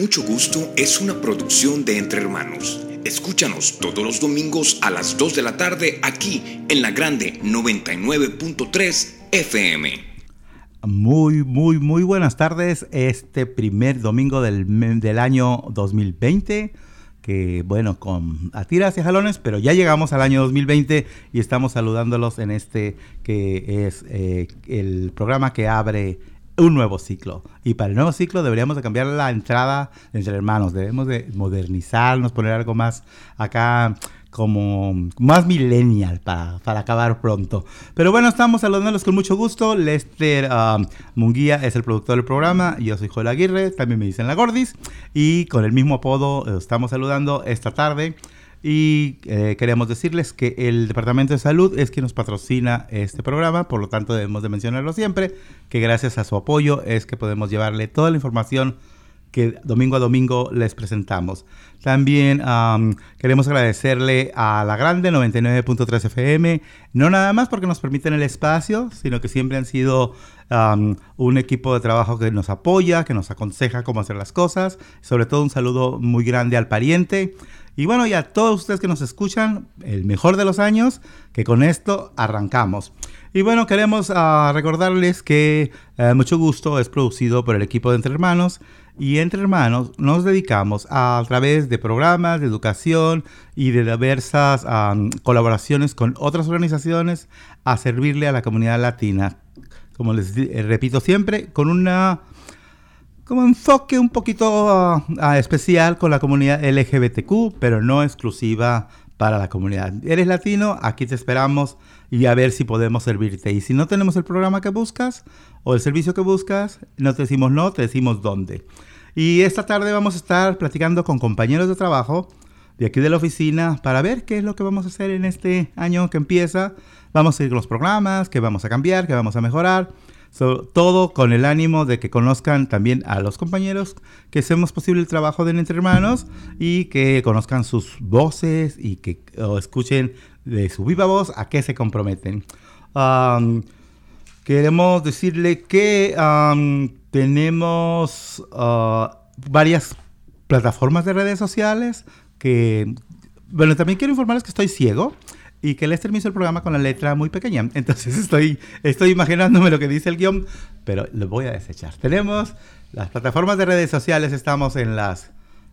Mucho Gusto es una producción de Entre Hermanos. Escúchanos todos los domingos a las 2 de la tarde aquí en la Grande 99.3 FM. Muy, muy, muy buenas tardes. Este primer domingo del, del año 2020 que bueno, con a tiras y jalones, pero ya llegamos al año 2020 y estamos saludándolos en este que es eh, el programa que abre un nuevo ciclo. Y para el nuevo ciclo deberíamos de cambiar la entrada entre hermanos, debemos de modernizarnos, poner algo más acá como más millennial para, para, acabar pronto. Pero bueno, estamos saludándolos con mucho gusto. Lester um, Munguía es el productor del programa. Yo soy Joel Aguirre, también me dicen la Gordis. Y con el mismo apodo eh, estamos saludando esta tarde y eh, queremos decirles que el Departamento de Salud es quien nos patrocina este programa, por lo tanto debemos de mencionarlo siempre, que gracias a su apoyo es que podemos llevarle toda la información que domingo a domingo les presentamos. También queremos agradecerle a la Grande 99.3 FM, no nada más porque nos permiten el espacio, sino que siempre han sido un equipo de trabajo que nos apoya, que nos aconseja cómo hacer las cosas. Sobre todo un saludo muy grande al pariente. Y bueno, y a todos ustedes que nos escuchan, el mejor de los años, que con esto arrancamos. Y bueno, queremos ah, recordarles que eh, Mucho Gusto es producido por el equipo de Entre Hermanos y Entre Hermanos nos dedicamos a, través de programas de educación y de diversas colaboraciones con otras organizaciones a servirle a la comunidad latina. Como les eh, repito siempre, con una como enfoque un poquito ah, ah, especial con la comunidad LGBTQ, pero no exclusiva para la comunidad. ¿Eres latino? Aquí te esperamos y a ver si podemos servirte. Y si no tenemos el programa que buscas o el servicio que buscas, no te decimos no, te decimos dónde. Y esta tarde vamos a estar platicando con compañeros de trabajo de aquí de la oficina para ver qué es lo que vamos a hacer en este año que empieza. Vamos a ir con los programas, qué vamos a cambiar, qué vamos a mejorar todo con el ánimo de que conozcan también a los compañeros, que hacemos posible el trabajo de Entre Hermanos y que conozcan sus voces y que escuchen de su viva voz a qué se comprometen. queremos decirle que tenemos ah, varias plataformas de redes sociales que, bueno, también quiero informarles que estoy ciego y que Lester me hizo el programa con la letra muy pequeña. Entonces estoy, estoy imaginándome lo que dice el guion, pero lo voy a desechar. Tenemos las plataformas de redes sociales, estamos en las,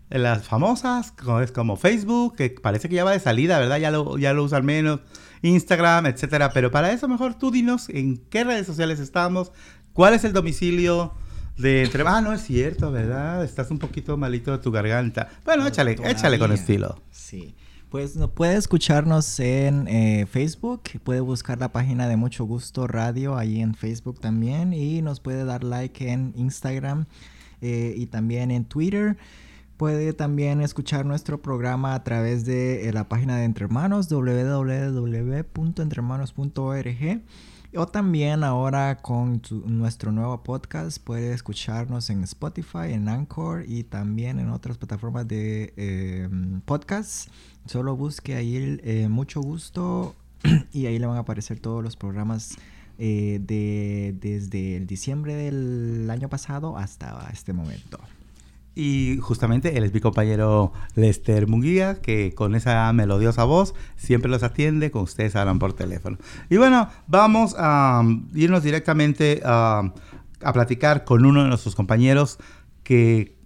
en las famosas, como, es como Facebook, que parece que ya va de salida, ¿verdad? Ya lo, ya lo usan menos, Instagram, etcétera. Pero para eso mejor tú dinos en qué redes sociales estamos, cuál es el domicilio de entre... Ah, no es cierto, ¿verdad? Estás un poquito malito de tu garganta. Bueno, échale, échale con estilo. Sí. Pues no, puede escucharnos en eh, Facebook, puede buscar la página de Mucho Gusto Radio ahí en Facebook también y nos puede dar like en Instagram eh, y también en Twitter. Puede también escuchar nuestro programa a través de eh, la página de Entre Hermanos, www.entrehermanos.org. O también ahora con nuestro nuevo podcast puede escucharnos en Spotify, en Anchor y también en otras plataformas de eh, podcasts. Solo busque ahí eh, mucho gusto y ahí le van a aparecer todos los programas eh, de, desde el diciembre del año pasado hasta este momento. Y justamente él es mi compañero Lester Munguía, que con esa melodiosa voz siempre los atiende, con ustedes hablan por teléfono. Y bueno, vamos a um, irnos directamente a, a platicar con uno de nuestros compañeros que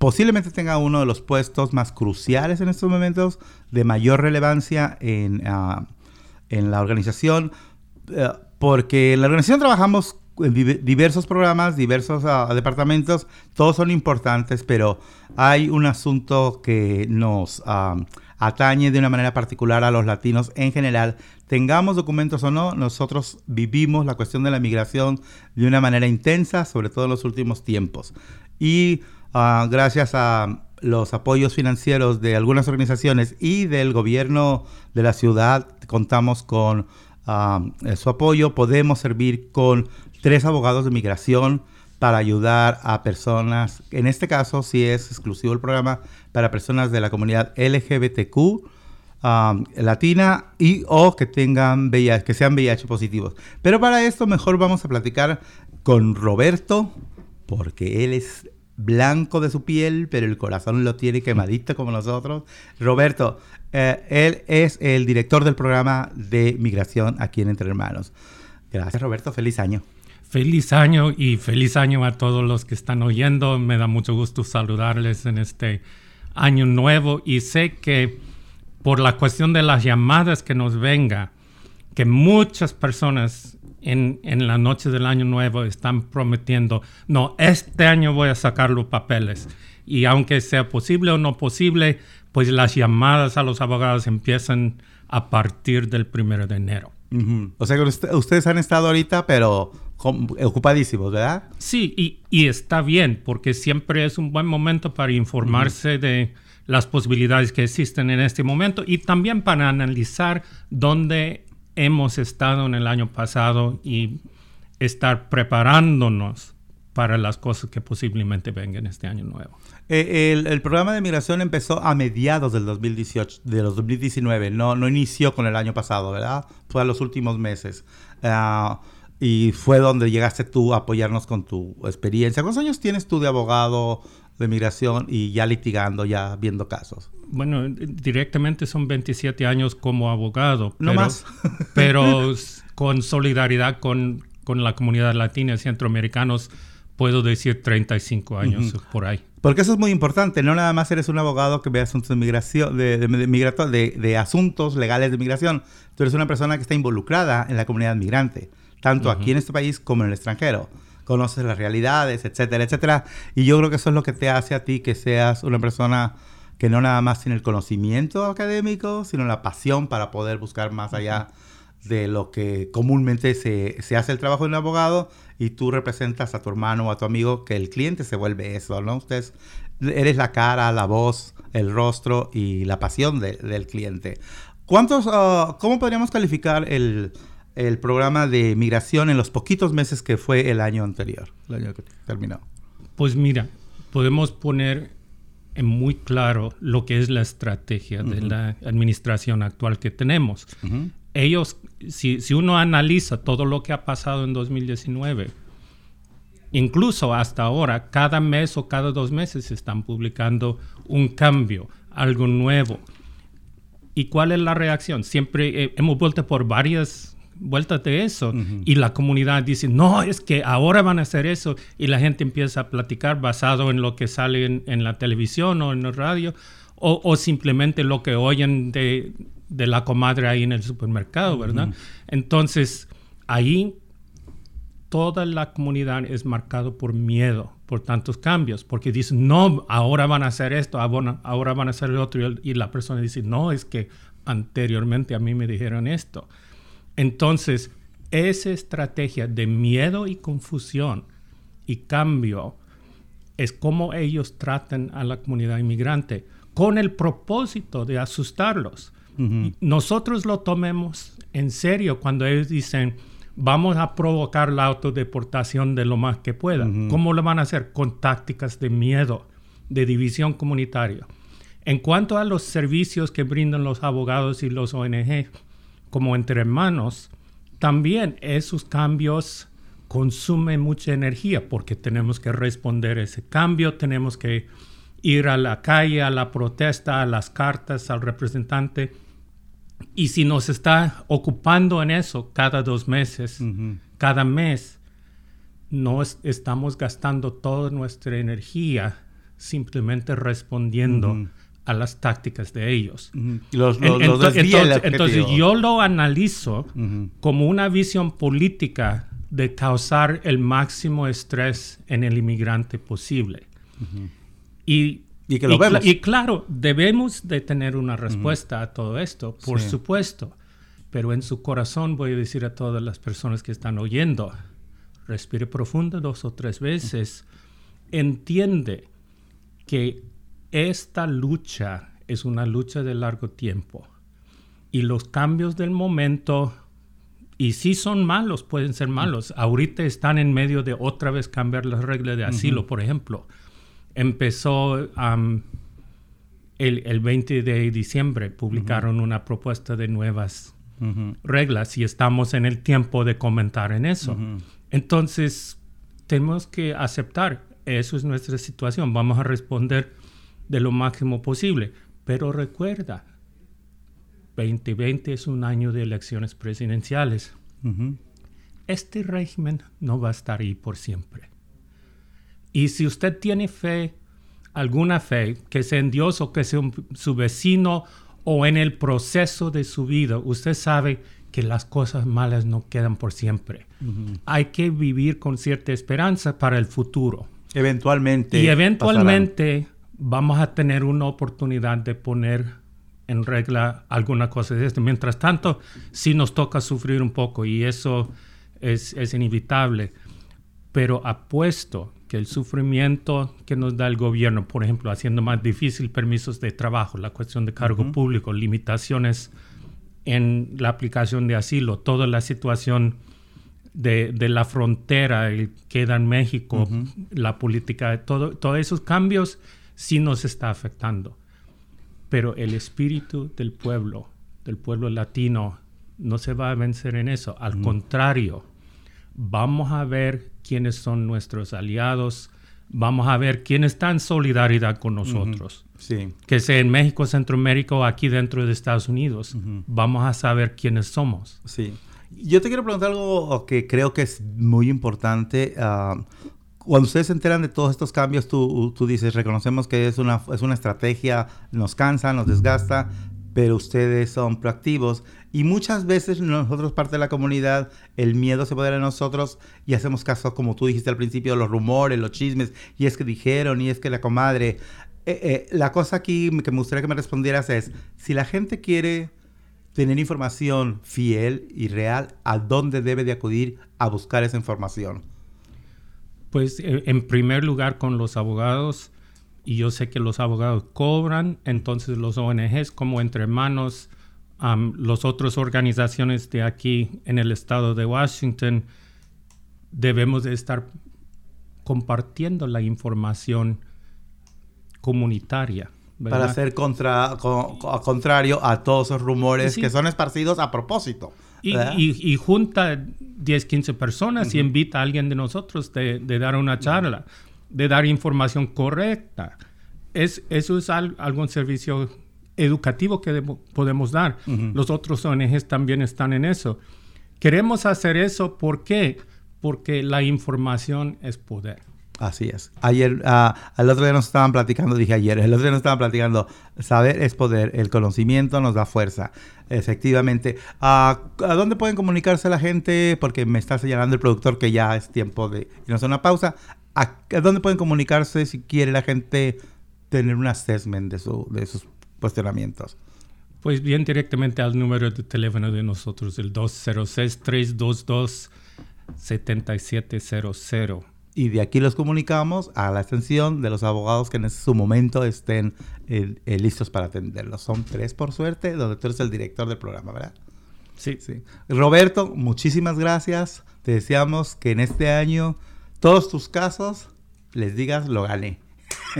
posiblemente tenga uno de los puestos más cruciales en estos momentos, de mayor relevancia en, uh, en la organización, uh, porque en la organización trabajamos diversos programas, diversos uh, departamentos, todos son importantes, pero hay un asunto que nos um, atañe de una manera particular a los latinos en general. Tengamos documentos o no, nosotros vivimos la cuestión de la migración de una manera intensa, sobre todo en los últimos tiempos. Y uh, gracias a los apoyos financieros de algunas organizaciones y del gobierno de la ciudad, contamos con uh, su apoyo, podemos servir con tres abogados de migración para ayudar a personas, en este caso sí es exclusivo el programa para personas de la comunidad LGBTQ um, latina y o que tengan que sean VIH positivos. Pero para esto mejor vamos a platicar con Roberto, porque él es blanco de su piel, pero el corazón lo tiene quemadito como nosotros. Roberto, eh, él es el director del programa de migración aquí en Entre Hermanos. Gracias, Roberto. Feliz año. Feliz año y feliz año a todos los que están oyendo. Me da mucho gusto saludarles en este año nuevo y sé que por la cuestión de las llamadas que nos venga, que muchas personas en, en, la noche del año nuevo están prometiendo, no, este año voy a sacar los papeles. Y aunque sea posible o no posible, pues las llamadas a los abogados empiezan a partir del primero de enero. O sea que ustedes han estado ahorita, pero ocupadísimos, ¿verdad? Sí, y, y, está bien, porque siempre es un buen momento para informarse de las posibilidades que existen en este momento y también para analizar dónde hemos estado en el año pasado y estar preparándonos para las cosas que posiblemente vengan este año nuevo. Eh, el, programa de migración empezó a mediados del 2018, de los 2019, no, no inició con el año pasado, ¿verdad? Fue a los últimos meses. Ah, y fue donde llegaste tú a apoyarnos con tu experiencia. ¿Cuántos años tienes tú de abogado de migración y ya litigando, ya viendo casos? Bueno, directamente son 27 años como abogado. No más. pero con solidaridad con, con, la comunidad latina y centroamericanos, puedo decir 35 años por ahí. Porque eso es muy importante, no nada más eres un abogado que ve asuntos de migración, de, de, de, asuntos legales de migración, tú eres una persona que está involucrada en la comunidad migrante, tanto aquí en este país como en el extranjero conoces las realidades, etcétera, etcétera. Y yo creo que eso es lo que te hace a ti que seas una persona que no nada más tiene el conocimiento académico, sino la pasión para poder buscar más allá de lo que comúnmente se, se, hace el trabajo de un abogado y tú representas a tu hermano o a tu amigo que el cliente se vuelve eso, ¿no? Ustedes eres la cara, la voz, el rostro y la pasión del cliente. ¿Cuántos, ah, cómo podríamos calificar el, el programa de migración en los poquitos meses que fue el año anterior, el año que terminó? Pues mira, podemos poner en muy claro lo que es la estrategia de la administración actual que tenemos. Ellos, si, si, uno analiza todo lo que ha pasado en 2019, incluso hasta ahora, cada mes o cada dos meses están publicando un cambio, algo nuevo. ¿Y cuál es la reacción? Siempre eh, hemos vuelto por varias vueltas de eso. Y la comunidad dice, no, es que ahora van a hacer eso. Y la gente empieza a platicar basado en lo que sale en, la televisión o en la radio, o, simplemente lo que oyen de, la comadre ahí en el supermercado, ¿verdad? Entonces, ahí toda la comunidad es marcado por miedo, por tantos cambios, porque dicen, no, ahora van a hacer esto, ahora van a hacer lo otro, y la persona dice, no, es que anteriormente a mí me dijeron esto. Entonces, esa estrategia de miedo y confusión y cambio es como ellos tratan a la comunidad inmigrante con el propósito de asustarlos. Nosotros lo tomemos en serio cuando ellos dicen, vamos a provocar la autodeportación de lo más que puedan. ¿Cómo lo van a hacer? Con tácticas de miedo, de división comunitaria. En cuanto a los servicios que brindan los abogados y los ONG, como entre hermanos, también esos cambios consumen mucha energía porque tenemos que responder ese cambio, tenemos que ir a la calle, a la protesta, a las cartas, al representante. Y si nos está ocupando en eso cada dos meses, cada mes, no estamos gastando toda nuestra energía simplemente respondiendo a las tácticas de ellos. entonces, yo lo analizo como una visión política de causar el máximo estrés en el inmigrante posible. y, y, claro, debemos de tener una respuesta a todo esto, por supuesto. Pero en su corazón voy a decir a todas las personas que están oyendo, respire profundo dos o tres veces, entiende que esta lucha es una lucha de largo tiempo y los cambios del momento, y si son malos, pueden ser malos. Ahorita están en medio de otra vez cambiar las reglas de asilo, por ejemplo. Empezó el, 20 de diciembre, publicaron una propuesta de nuevas reglas y estamos en el tiempo de comentar en eso. Entonces, tenemos que aceptar eso es nuestra situación, vamos a responder de lo máximo posible. Pero recuerda, 2020 es un año de elecciones presidenciales. Este régimen no va a estar ahí por siempre. Y si usted tiene fe, alguna fe, que sea en Dios o que sea su vecino o en el proceso de su vida, usted sabe que las cosas malas no quedan por siempre. Hay que vivir con cierta esperanza para el futuro. Eventualmente. Y eventualmente vamos a tener una oportunidad de poner en regla alguna cosa de esto. Mientras tanto, sí nos toca sufrir un poco y eso es, es inevitable. Pero apuesto que el sufrimiento que nos da el gobierno, por ejemplo, haciendo más difícil permisos de trabajo, la cuestión de cargo público, limitaciones en la aplicación de asilo, toda la situación de, de la frontera que queda en México, la política, todo, todos esos cambios sí nos está afectando. Pero el espíritu del pueblo, del pueblo latino, no se va a vencer en eso. Al contrario, vamos a ver quiénes son nuestros aliados, vamos a ver quién está en solidaridad con nosotros. Sí. Que sea en México, Centroamérica o aquí dentro de Estados Unidos. Vamos a saber quiénes somos. Sí. Yo te quiero preguntar algo que creo que es muy importante. Ah, cuando ustedes se enteran de todos estos cambios, tú, tú dices, reconocemos que es una, es una estrategia, nos cansa, nos desgasta, pero ustedes son proactivos. Y muchas veces nosotros, parte de la comunidad, el miedo se puede de nosotros y hacemos caso, como tú dijiste al principio, los rumores, los chismes, y es que dijeron, y es que la comadre. Eh, eh, la cosa aquí que me gustaría que me respondieras es, si la gente quiere tener información fiel y real, ¿a dónde debe de acudir a buscar esa información? Pues eh, en primer lugar con los abogados, y yo sé que los abogados cobran, entonces los ONGs como entre manos, um, las otras organizaciones de aquí en el estado de Washington, debemos de estar compartiendo la información comunitaria. ¿verdad? Para ser contra, contrario a todos esos rumores sí. que son esparcidos a propósito. Y, y, y, junta 10, 15 personas uh -huh. y invita a alguien de nosotros de, de, dar una charla, de dar información correcta. Es, eso es al, algún servicio educativo que de, podemos dar. Uh -huh. Los otros ONGs también están en eso. Queremos hacer eso, ¿por qué? Porque la información es poder. Así es. Ayer, uh, el otro día nos estaban platicando, dije ayer, el otro día nos estaban platicando, saber es poder, el conocimiento nos da fuerza. Efectivamente. Uh, ¿A dónde pueden comunicarse la gente? Porque me está señalando el productor que ya es tiempo de irnos a una pausa. ¿A, ¿A, dónde pueden comunicarse si quiere la gente tener un assessment de, su, de sus cuestionamientos? Pues bien, directamente al número de teléfono de nosotros, el 206-322-7700 y de aquí los comunicamos a la extensión de los abogados que en su momento estén eh, eh, listos para atenderlos. Son tres por suerte, donde tú eres el director del programa, ¿verdad? Sí. sí. Roberto, muchísimas gracias. Te deseamos que en este año todos tus casos les digas lo gané.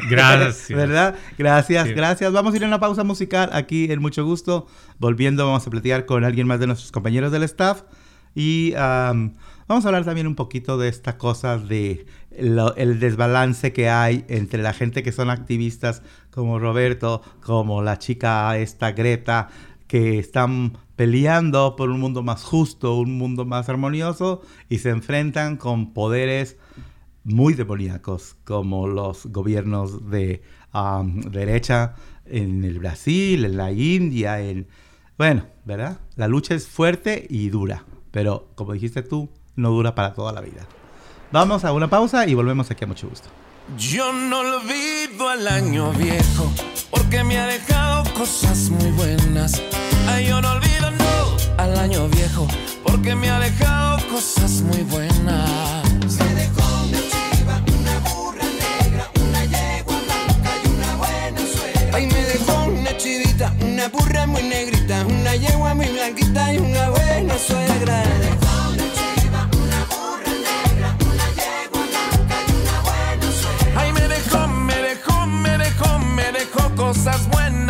Gracias. ¿Verdad? Gracias, sí. gracias. Vamos a ir a una pausa musical aquí en Mucho Gusto. Volviendo, vamos a platicar con alguien más de nuestros compañeros del staff. Y vamos a hablar también un poquito de esta cosa de el desbalance que hay entre la gente que son activistas como Roberto, como la chica esta Greta, que están peleando por un mundo más justo, un mundo más armonioso y se enfrentan con poderes muy demoníacos como los gobiernos de derecha en el Brasil, en la India, en... Bueno, ¿verdad? La lucha es fuerte y dura pero como dijiste tú, no dura para toda la vida. Vamos a una pausa y volvemos aquí a mucho gusto. Yo no olvido al año viejo porque me ha dejado cosas muy buenas. Ay, yo no olvido no al año viejo porque me ha dejado cosas muy buenas. Me dejó una chiva, una burra negra, una yegua blanca y una buena suegra. Ay, me dejó una chivita, una burra muy una yegua muy blanquita y una buena suegra. Una chiva, una burra negra, una yegua blanca y una buena suegra. Ay, me dejó, me dejó, me dejó, me dejó cosas buenas,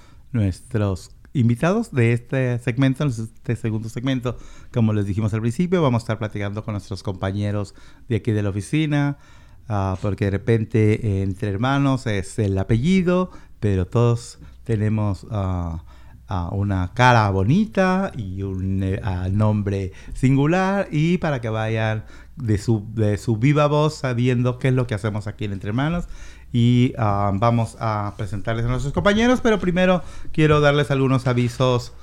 nuestros invitados de este segmento, este segundo segmento, como les dijimos al principio, vamos a estar platicando con nuestros compañeros de aquí de la oficina, ah, porque de repente eh, entre hermanos es el apellido, pero todos tenemos ah, una cara bonita y un eh, nombre singular y para que vayan de su, de su viva voz sabiendo qué es lo que hacemos aquí en Entre Hermanos y ah, vamos a presentarles a nuestros compañeros, pero primero quiero darles algunos avisos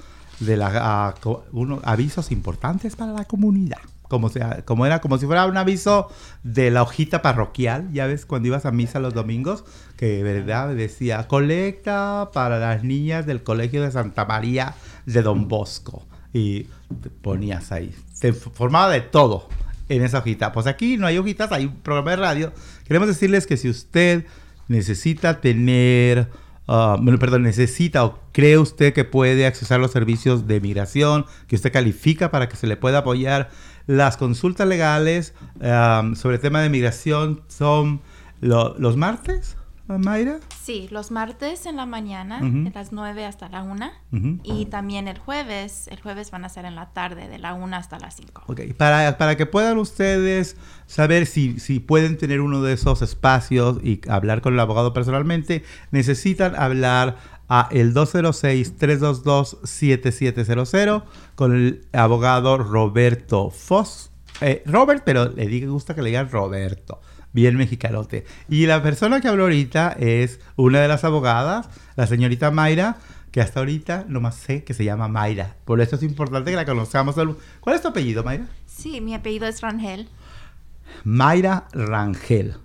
de la ah, co- unos avisos importantes para la comunidad. Como, sea, como era como si fuera un aviso de la hojita parroquial, ya ves, cuando ibas a misa los domingos, que verdad decía colecta para las niñas del colegio de Santa María de Don Bosco. Y te ponías ahí. Se formaba de todo en esa hojita. Pues aquí no hay hojitas, hay un programa de radio. Queremos decirles que si usted necesita tener, bueno, perdón, necesita o cree usted que puede accesar los servicios de migración, que usted califica para que se le pueda apoyar, las consultas legales ah, sobre el tema de migración son lo- los martes, Mayra. Sí, los martes en la mañana, de las 9 hasta la 1. Ujú. Y también el jueves, el jueves van a ser en la tarde, de la 1 hasta las 5. Ok, para, para que puedan ustedes saber si, si pueden tener uno de esos espacios y hablar con el abogado personalmente, necesitan hablar a el 206-322-7700 con el abogado Roberto Foss. Eh, Robert, pero le gusta que le digan Roberto. Bien mexicanote. Y la persona que habló ahorita es una de las abogadas, la señorita Mayra, que hasta ahorita nomás sé que se llama Mayra. Por eso es importante que la conozcamos. ¿Cuál es tu apellido, Mayra? Sí, mi apellido es Rangel. Mayra Rangel,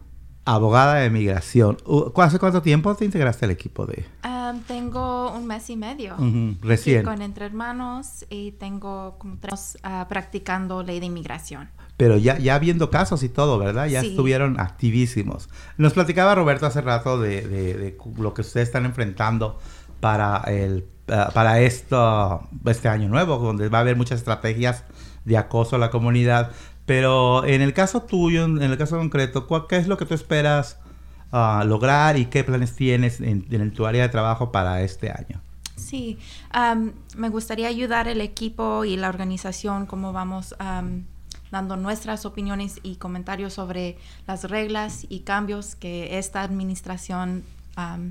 abogada de migración. Uh, ¿Hace cuánto tiempo te integraste al equipo de Am, tengo un mes y medio. Ujú, aquí recién? Con Entre Hermanos y tengo como tres ah, practicando ley de inmigración. Pero ya, ya viendo casos y todo, ¿verdad? Ya Sí. estuvieron activísimos. Nos platicaba Roberto hace rato de, de- de lo que ustedes están enfrentando para el ah, para esto, este año nuevo, donde va a haber muchas estrategias de acoso a la comunidad. Pero en el caso tuyo, en el caso concreto, ¿cuál- ¿qué es lo que tú esperas ah, lograr y qué planes tienes en, en tu área de trabajo para este año? Sí, am, me gustaría ayudar el equipo y la organización, cómo vamos am, dando nuestras opiniones y comentarios sobre las reglas y cambios que esta administración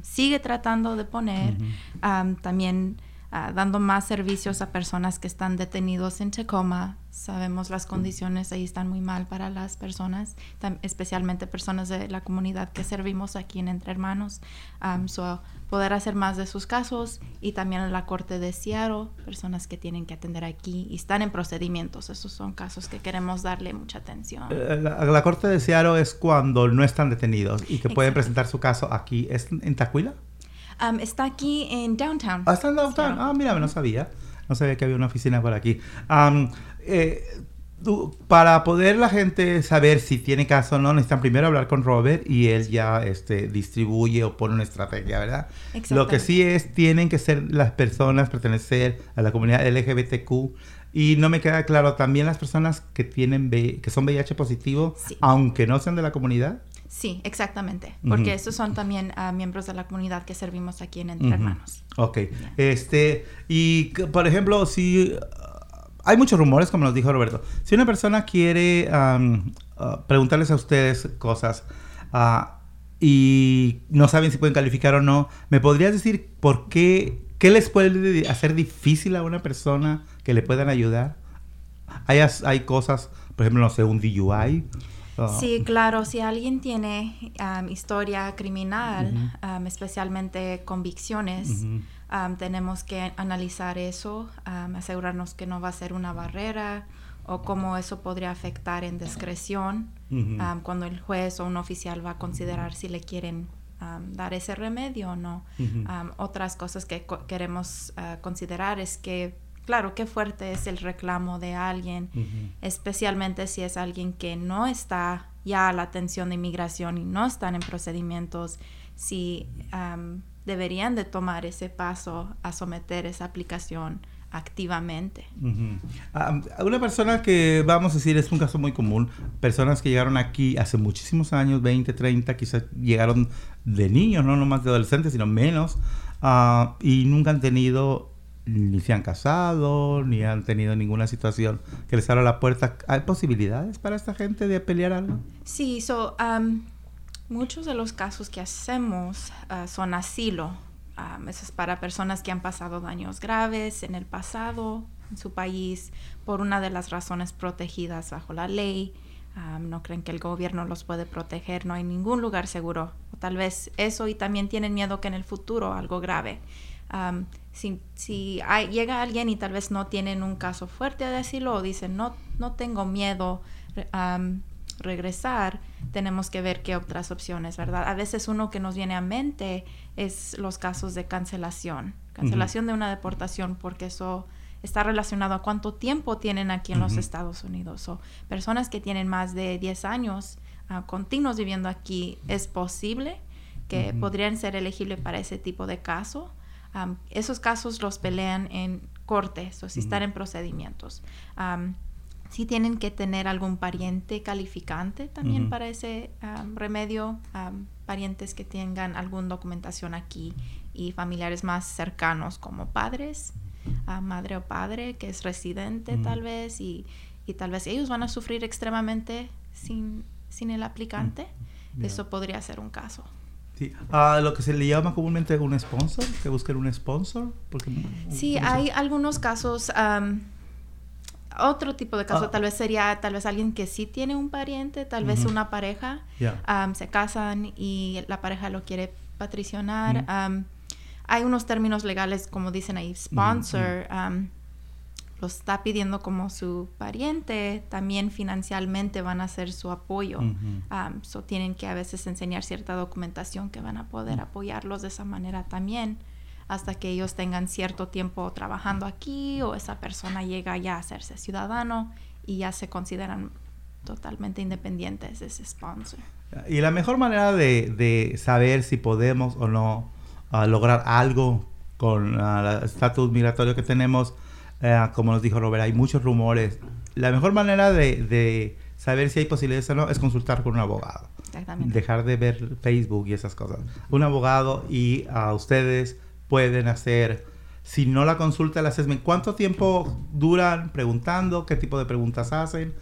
sigue tratando de poner. Am, también ah, dando más servicios a personas que están detenidos en Tacoma. Sabemos las condiciones ahí están muy mal para las personas, especialmente personas de la comunidad que servimos aquí en Entre Hermanos. Am, so, poder hacer más de sus casos y también en la corte de Seattle, personas que tienen que atender aquí y están en procedimientos. Esos son casos que queremos darle mucha atención. Eh, La, la corte de Seattle es cuando no están detenidos y que pueden presentar su caso aquí. ¿Es en Tacuila? Am, está aquí en Downtown. Ah, está en downtown. Seattle. Ah, mira, no sabía. No sabía que había una oficina por aquí. Am, eh, tú- para poder la gente saber si tiene caso o no, necesitan primero hablar con Robert y él ya este, distribuye o pone una estrategia, ¿verdad? Lo que sí es, tienen que ser las personas, pertenecer a la comunidad LGBTQ. Y no me queda claro, también las personas que tienen V- que son VIH positivo, Sí. aunque no sean de la comunidad. Sí, exactamente. Porque Ujú. estos son también ah, miembros de la comunidad que servimos aquí en Entre. Hermanos. Ok. Este, y por ejemplo, si uh, hay muchos rumores, como nos dijo Roberto, si una persona quiere am, uh, preguntarles a ustedes cosas ah, y no saben si pueden calificar o no, ¿me podrías decir por qué, qué les puede hacer difícil a una persona que le puedan ayudar? Hay, hay cosas, por ejemplo, no sé, un DUI. ah, Sí, claro, si alguien tiene am, historia criminal, am, especialmente convicciones, Ujú. Am, tenemos que analizar eso, am, asegurarnos que no va a ser una barrera o cómo eso podría afectar en discreción cuando el juez o un oficial va a considerar si le quieren am, dar ese remedio o no. Am, otras cosas que co- queremos ah, considerar es que, claro, qué fuerte es el reclamo de alguien, especialmente si es alguien que no está ya a la atención de inmigración y no están en procedimientos, si am, deberían de tomar ese paso a someter esa aplicación activamente. Ujú. Ah, una persona que, vamos a decir, es un caso muy común, personas que llegaron aquí hace muchísimos años, 20, 30, quizás llegaron de niños, no nomás de adolescentes, sino menos, ah, y nunca han tenido, ni se han casado, ni han tenido ninguna situación que les abra la puerta. ¿Hay posibilidades para esta gente de pelear algo? Sí, so, um, muchos de los casos que hacemos ah, son asilo. Um, eso es para personas que han pasado daños graves en el pasado en su país por una de las razones protegidas bajo la ley. Um, no creen que el gobierno los puede proteger, no hay ningún lugar seguro. O tal vez eso y también tienen miedo que en el futuro algo grave. Um, si si llega alguien y tal vez no tienen un caso fuerte de asilo o dicen no, no tengo miedo regresar, tenemos que ver qué otras opciones, ¿verdad? A veces uno que nos viene a mente es los casos de cancelación, cancelación de una deportación, porque eso está relacionado a cuánto tiempo tienen aquí en los. Estados Unidos. O personas que tienen más de 10 años ah, continuos viviendo aquí, es posible que podrían ser elegibles para ese tipo de caso. Am, esos casos los pelean en cortes o si están Ujú. en procedimientos. Am, si tienen que tener algún pariente calificante también Ujú. para ese am, remedio, am, parientes que tengan alguna documentación aquí y familiares más cercanos como padres, ah, madre o padre que es residente Ujú. tal vez y, y tal vez ellos van a sufrir extremadamente sin, sin el aplicante. Ya. Eso podría ser un caso. Sí. Ah, lo que se le llama comúnmente un sponsor, que busquen un sponsor. Porque, Sí, ¿cómo se- hay algunos casos. am, otro tipo de caso Ah. tal vez sería tal vez alguien que sí tiene un pariente, tal vez una pareja. Se casan y la pareja lo quiere patricionar. Hay unos términos legales, como dicen ahí, sponsor. am, lo está pidiendo como su pariente, también financialmente van a hacer su apoyo. Um, so tienen que a veces enseñar cierta documentación que van a poder apoyarlos de esa manera también hasta que ellos tengan cierto tiempo trabajando aquí o esa persona llega ya a hacerse ciudadano y ya se consideran totalmente independientes de ese sponsor. Y la mejor manera de, de saber si podemos o no ah, lograr algo con ah, el estatus migratorio que tenemos, eh, como nos dijo Robert, hay muchos rumores. La mejor manera de, de saber si hay posibilidades o no es consultar con un abogado. Exactamente. Dejar de ver Facebook y esas cosas. Un abogado y a ustedes pueden hacer, si no la consulta, el assessment. ¿Cuánto tiempo duran preguntando? ¿Qué tipo de preguntas hacen?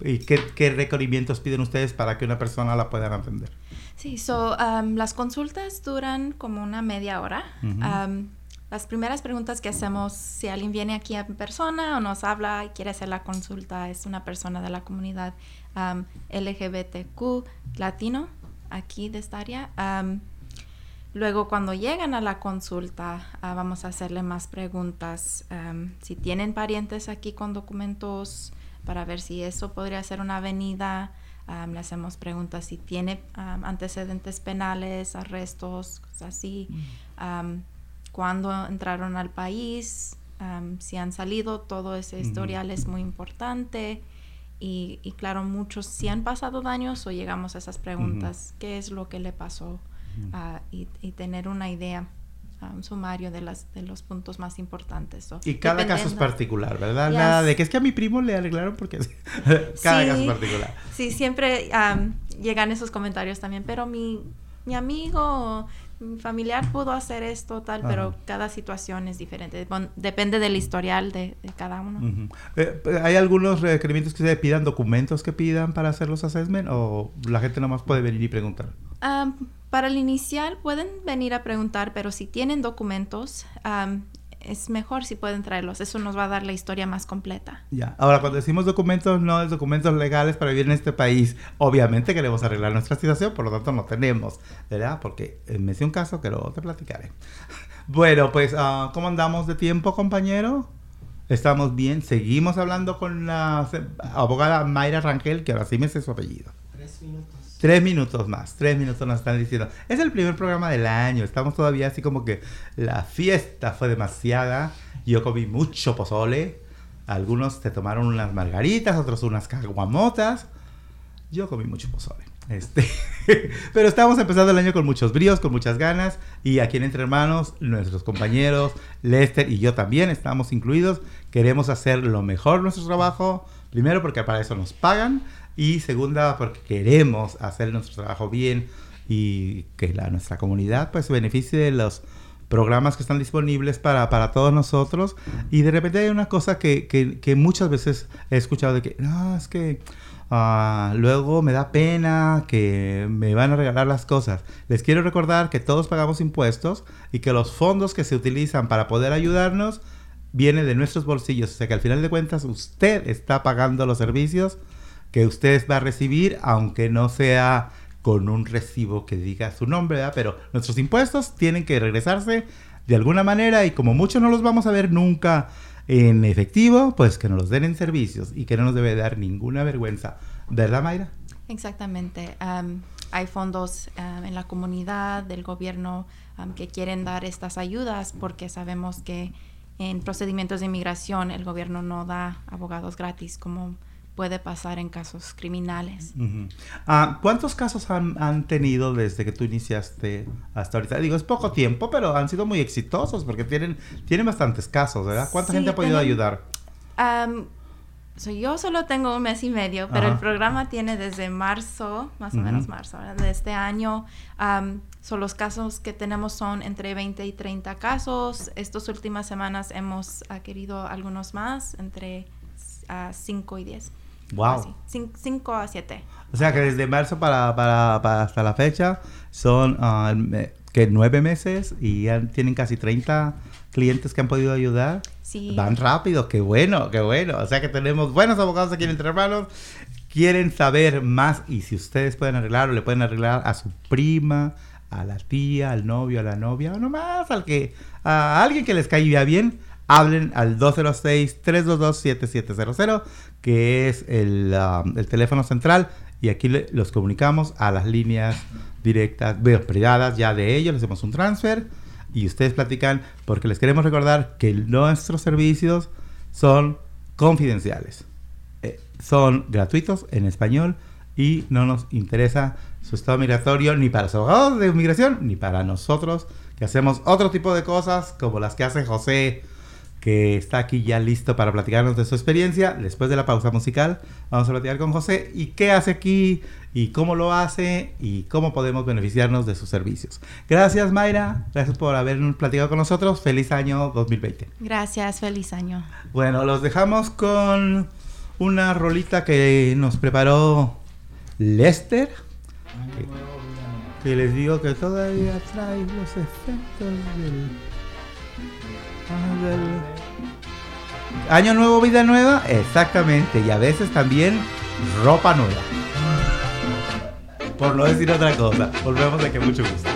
¿Y qué, qué requerimientos piden ustedes para que una persona la pueda atender? Sí, so, um, las consultas duran como una media hora. Um, las primeras preguntas que hacemos, si alguien viene aquí en persona o nos habla y quiere hacer la consulta, es una persona de la comunidad um, LGBTQ latino aquí de esta área. Um, luego, cuando llegan a la consulta, ah, vamos a hacerle más preguntas. um, si tienen parientes aquí con documentos, para ver si eso podría ser una avenida. Um, le hacemos preguntas si tiene um, antecedentes penales, arrestos, cosas así. Um, cuándo entraron al país, si han salido, todo ese historial es muy importante. Y, y claro, muchos si han pasado daños o llegamos a esas preguntas, ¿qué es lo que le pasó? Ah, y, y tener una idea, ah, un sumario de, las, de los puntos más importantes. So, Y cada caso es particular, ¿verdad? Yes. Nada de que es que a mi primo le arreglaron porque... cada Sí. caso es particular. Sí, siempre am, llegan esos comentarios también, pero mi, mi amigo mi familiar pudo hacer esto, tal, Ajá. pero cada situación es diferente. Bon- depende del historial de, de cada uno. Ujú. Eh, ¿Hay algunos requerimientos que se pidan, documentos que pidan para hacer los assessment o la gente nomás puede venir y preguntar? Am, para el inicial pueden venir a preguntar, pero si tienen documentos, am, es mejor si pueden traerlos. Eso nos va a dar la historia más completa. Ya. Ahora, cuando decimos documentos, no es documentos legales para vivir en este país. Obviamente queremos arreglar nuestra situación, por lo tanto no tenemos, ¿verdad? Porque eh, me hice un caso que luego te platicaré. Bueno, pues, ah, ¿cómo andamos de tiempo, compañero? Estamos bien. Seguimos hablando con la abogada Mayra Rangel, que ahora sí me sé su apellido. Tres minutos. Tres minutos más, tres minutos nos están diciendo. Es el primer programa del año, estamos todavía así como que la fiesta fue demasiada. Yo comí mucho pozole, algunos se tomaron unas margaritas, otros unas caguamotas. Yo comí mucho pozole. Este, pero estamos empezando el año con muchos bríos, con muchas ganas. Y aquí en Entre Hermanos, nuestros compañeros, Lester y yo también estamos incluidos. Queremos hacer lo mejor nuestro trabajo. Primero porque para eso nos pagan. Y segunda porque queremos hacer nuestro trabajo bien y que la, nuestra comunidad pues se beneficie de los programas que están disponibles para, para todos nosotros. Y de repente hay una cosa que, que, que muchas veces he escuchado de que, no, es que ah, luego me da pena que me van a regalar las cosas. Les quiero recordar que todos pagamos impuestos y que los fondos que se utilizan para poder ayudarnos vienen de nuestros bolsillos. O sea que al final de cuentas usted está pagando los servicios que usted va a recibir, aunque no sea con un recibo que diga su nombre, ¿verdad? Pero nuestros impuestos tienen que regresarse de alguna manera y como muchos no los vamos a ver nunca en efectivo, pues que nos los den en servicios y que no nos debe dar ninguna vergüenza. ¿Verdad, Mayra? Exactamente. Am, hay fondos en la comunidad, del gobierno, que quieren dar estas ayudas porque sabemos que en procedimientos de inmigración el gobierno no da abogados gratis como puede pasar en casos criminales. Ujú. Ah, ¿Cuántos casos han, han tenido desde que tú iniciaste hasta ahorita? Digo, es poco tiempo, pero han sido muy exitosos porque tienen, tienen bastantes casos, ¿verdad? ¿Cuánta Sí, gente ha podido tienen- ayudar? Am, so, yo solo tengo un mes y medio, pero Ajá. el programa tiene desde marzo, más o Ujú. menos marzo, ¿verdad? de este año. Am, so, los casos que tenemos son entre 20 y 30 casos. Estas últimas semanas hemos querido algunos más, entre 5 y 10. Wow. 5 a 7. O sea que desde marzo para, para, para hasta la fecha son me- que nueve meses y ya tienen casi 30 clientes que han podido ayudar. Sí. Van rápido, qué bueno, qué bueno. O sea que tenemos buenos abogados aquí en Entre Hermanos. Quieren saber más y si ustedes pueden arreglar o le pueden arreglar a su prima, a la tía, al novio, a la novia, o nomás al que, a alguien que les caiga bien, hablen al 206-322-7700, que es el, ah, el teléfono central, y aquí los comunicamos a las líneas directas, privadas ya de ellos, les hacemos un transfer y ustedes platican, porque les queremos recordar que nuestros servicios son confidenciales, eh, son gratuitos en español y no nos interesa su estado migratorio ni para los abogados de inmigración ni para nosotros que hacemos otro tipo de cosas como las que hace José que está aquí ya listo para platicarnos de su experiencia. Después de la pausa musical, vamos a platicar con José y qué hace aquí y cómo lo hace y cómo podemos beneficiarnos de sus servicios. Gracias, Mayra. Gracias por habernos platicado con nosotros. Feliz año 2020. Gracias, feliz año. Bueno, los dejamos con una rolita que nos preparó Lester. Que, que les digo que todavía trae los efectos del- Año nuevo, vida nueva. Exactamente. Y a veces también ropa nueva. Por no decir otra cosa. Volvemos de que mucho gusto.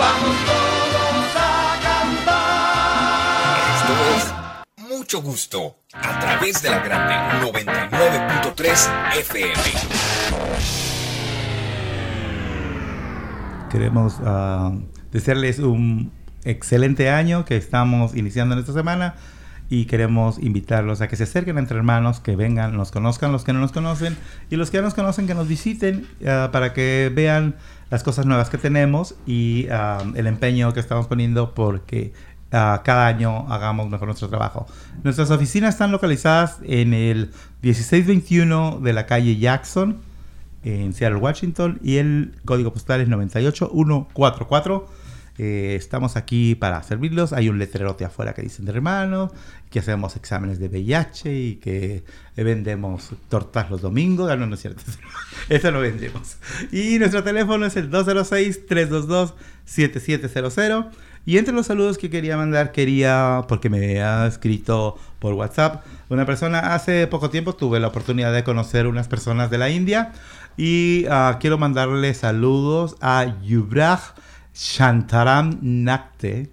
Vamos todos a cantar. Esto es Mucho Gusto a través de la grande 99.3 FM. Queremos ah, desearles un excelente año que estamos iniciando en esta semana y queremos invitarlos a que se acerquen entre hermanos, que vengan, nos conozcan los que no nos conocen y los que ya nos conocen que nos visiten ah, para que vean las cosas nuevas que tenemos y ah, el empeño que estamos poniendo porque ah, cada año hagamos mejor nuestro trabajo. Nuestras oficinas están localizadas en el 1621 de la calle Jackson en Seattle, Washington y el código postal es 98144. Eh, estamos aquí para servirlos. Hay un letrerote afuera que dicen de hermanos, que hacemos exámenes de VIH y que vendemos tortas los domingos. Ah, no, no es cierto. Eso lo vendemos. Y nuestro teléfono es el 206-322-7700. Y entre los saludos que quería mandar, quería, porque me ha escrito por WhatsApp, una persona, hace poco tiempo tuve la oportunidad de conocer unas personas de la India y ah, quiero mandarle saludos a Yuvraj Shantaram Nakte.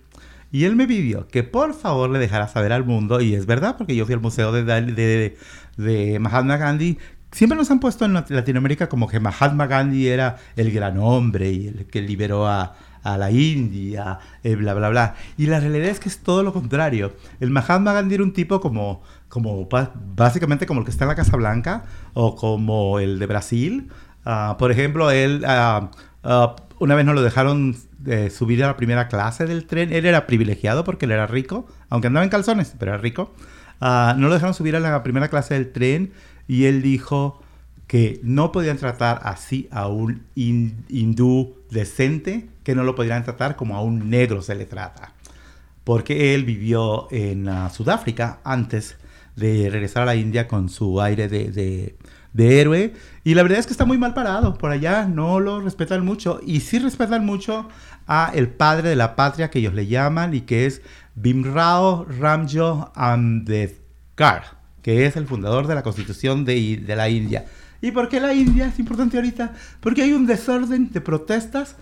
Y él me pidió que por favor le dejara saber al mundo, y es verdad, porque yo fui al museo de, de, de Mahatma Gandhi. Siempre nos han puesto en Lat- Latinoamérica como que Mahatma Gandhi era el gran hombre y el que liberó a, a la India, eh, bla, bla, bla. Y la realidad es que es todo lo contrario. El Mahatma Gandhi era un tipo como, como básicamente como el que está en la Casa Blanca o como el de Brasil. Ah, por ejemplo, él ah, ah, una vez no lo dejaron eh, subir a la primera clase del tren. Él era privilegiado porque él era rico, aunque andaba en calzones, pero era rico. Ah, no lo dejaron subir a la primera clase del tren y él dijo que no podían tratar así a un hin- hindú decente, que no lo podrían tratar como a un negro se le trata. Porque él vivió en ah, Sudáfrica antes de regresar a la India con su aire de héroe. Y la verdad es que está muy mal parado. Por allá no lo respetan mucho. Y sí respetan mucho a el padre de la patria que ellos le llaman y que es Bimrao Ramjo Ambedkar, que es el fundador de la constitución de, de la India. ¿Y por qué la India es importante ahorita? Porque hay un desorden de protestas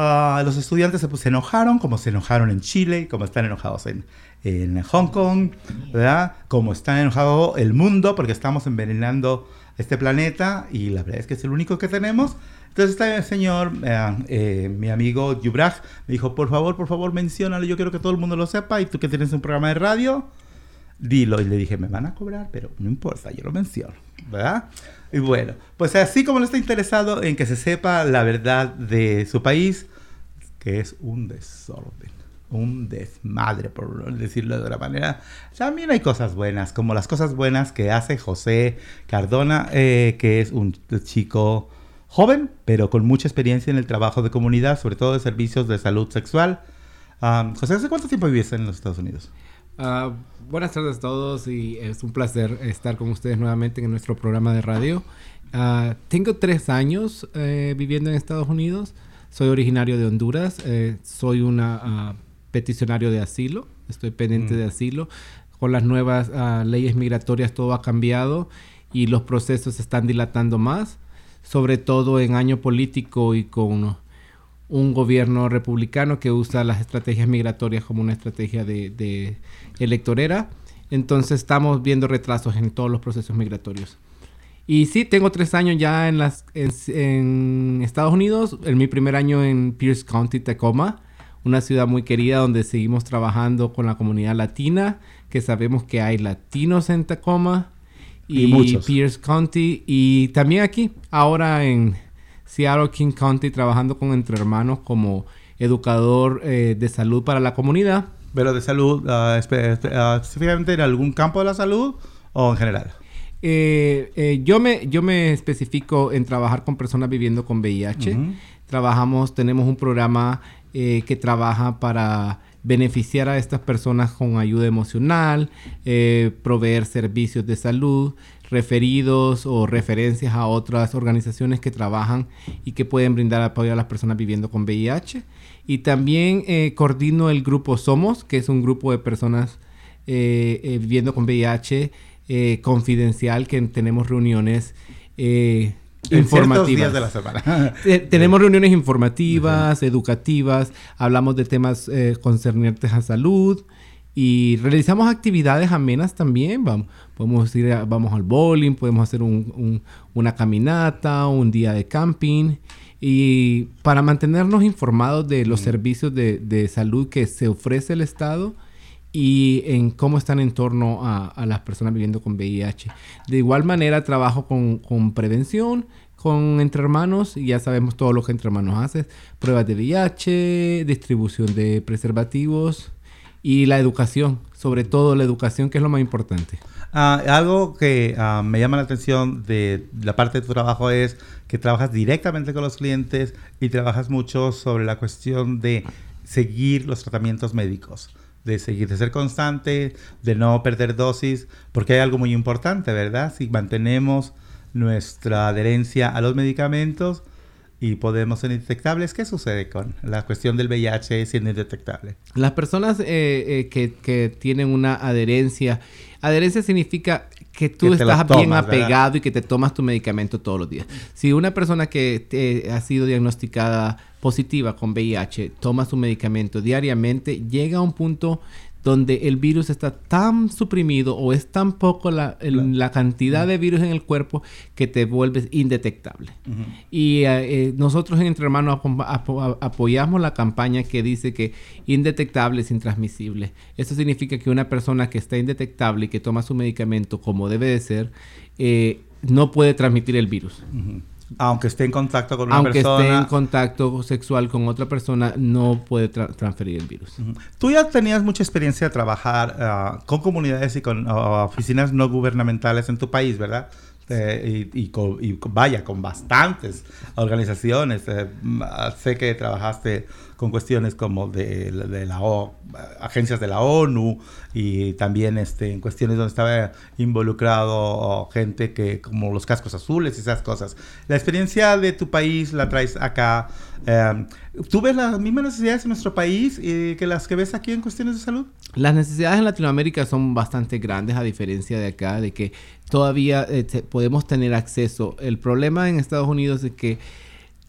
Ah, los estudiantes se, pues, se enojaron, como se enojaron en Chile, como están enojados en, en Hong Kong, ¿verdad? Como está enojado el mundo porque estamos envenenando este planeta y la verdad es que es el único que tenemos. Entonces este señor, eh, eh, mi amigo Yubraj, me dijo, por favor, por favor, menciónalo, yo quiero que todo el mundo lo sepa y tú que tienes un programa de radio, dilo. Y le dije, me van a cobrar, pero no importa, yo lo menciono, ¿verdad? Y bueno, pues así como no está interesado en que se sepa la verdad de su país, que es un desorden, un desmadre, por decirlo de otra manera, también hay cosas buenas, como las cosas buenas que hace José Cardona, eh, que es un chico joven, pero con mucha experiencia en el trabajo de comunidad, sobre todo de servicios de salud sexual. Ah, José, ¿hace cuánto tiempo vives en los Estados Unidos? Ah, buenas tardes a todos y es un placer estar con ustedes nuevamente en nuestro programa de radio. Ah, tengo tres años eh, viviendo en Estados Unidos. Soy originario de Honduras. eh, soy una peticionario de asilo. Estoy pendiente Mm. de asilo. Con las nuevas ah, leyes migratorias todo ha cambiado y los procesos se están dilatando más, sobre todo en año político y con un gobierno republicano que usa las estrategias migratorias como una estrategia de, de electorera. Entonces estamos viendo retrasos en todos los procesos migratorios. Y sí, tengo tres años ya en, las, en, en Estados Unidos. En mi primer año en Pierce County, Tacoma, una ciudad muy querida donde seguimos trabajando con la comunidad latina, que sabemos que hay latinos en Tacoma Y y, muchos. Pierce County y también aquí, ahora en Seattle King County, trabajando con Entre Hermanos como educador eh, de salud para la comunidad. Pero de salud, ah, espe- espe- ah, específicamente en algún campo de la salud o en general. Eh, eh, yo, me, yo me especifico en trabajar con personas viviendo con VIH. Trabajamos, tenemos un programa eh, que trabaja para beneficiar a estas personas con ayuda emocional, eh, proveer servicios de salud, referidos o referencias a otras organizaciones que trabajan y que pueden brindar apoyo a las personas viviendo con VIH. Y también eh, coordino el grupo Somos, que es un grupo de personas viviendo con VIH confidencial, que tenemos reuniones informativas. Días de la semana. tenemos reuniones informativas, educativas, hablamos de temas concernientes a salud y realizamos actividades amenas también. Vamos, podemos ir vamos al bowling, podemos hacer una caminata, un día de camping. Y para mantenernos informados de los servicios de, salud que se ofrece el Estado y en cómo están en torno a, las personas viviendo con VIH. De igual manera trabajo con, con prevención, con Entre Hermanos, y ya sabemos todo lo que Entre Hermanos hace, pruebas de VIH, distribución de preservativos y la educación, sobre todo la educación que es lo más importante. Ah, algo que ah, me llama la atención de la parte de tu trabajo es que trabajas directamente con los clientes y trabajas mucho sobre la cuestión de seguir los tratamientos médicos, de seguir, de ser constante, de no perder dosis, porque hay algo muy importante, ¿verdad? Si mantenemos nuestra adherencia a los medicamentos, y podemos ser indetectables. ¿Qué sucede con la cuestión del VIH siendo indetectable? Las personas eh, eh, que, que, tienen una adherencia, adherencia significa que tú estás bien apegado y que te tomas tu medicamento todos los días. Si una persona que ha sido diagnosticada positiva con VIH toma su medicamento diariamente, llega a un punto donde el virus está tan suprimido o es tan poco la, la cantidad de virus en el cuerpo que te vuelves indetectable. Y eh, eh, nosotros en Entre Hermanos apoyamos la campaña que dice que indetectable es intransmisible. Esto significa que una persona que está indetectable y que toma su medicamento como debe de ser, eh, no puede transmitir el virus. Aunque esté en contacto con una Aunque persona. Aunque esté en contacto sexual con otra persona, no puede transferir el virus. Tú ya tenías mucha experiencia de trabajar ah, con comunidades y con oficinas no gubernamentales en tu país, ¿verdad? Eh, y, vaya, con bastantes organizaciones. Eh, sé que trabajaste con cuestiones como de, de la agencias de la ONU y también este, en cuestiones donde estaba involucrado gente que como los cascos azules y esas cosas. La experiencia de tu país la traes acá. Eh, ¿Tú ves las mismas necesidades en nuestro país eh, que las que ves aquí en cuestiones de salud? Las necesidades en Latinoamérica son bastante grandes a diferencia de acá, de que todavía eh, podemos tener acceso. El problema en Estados Unidos es que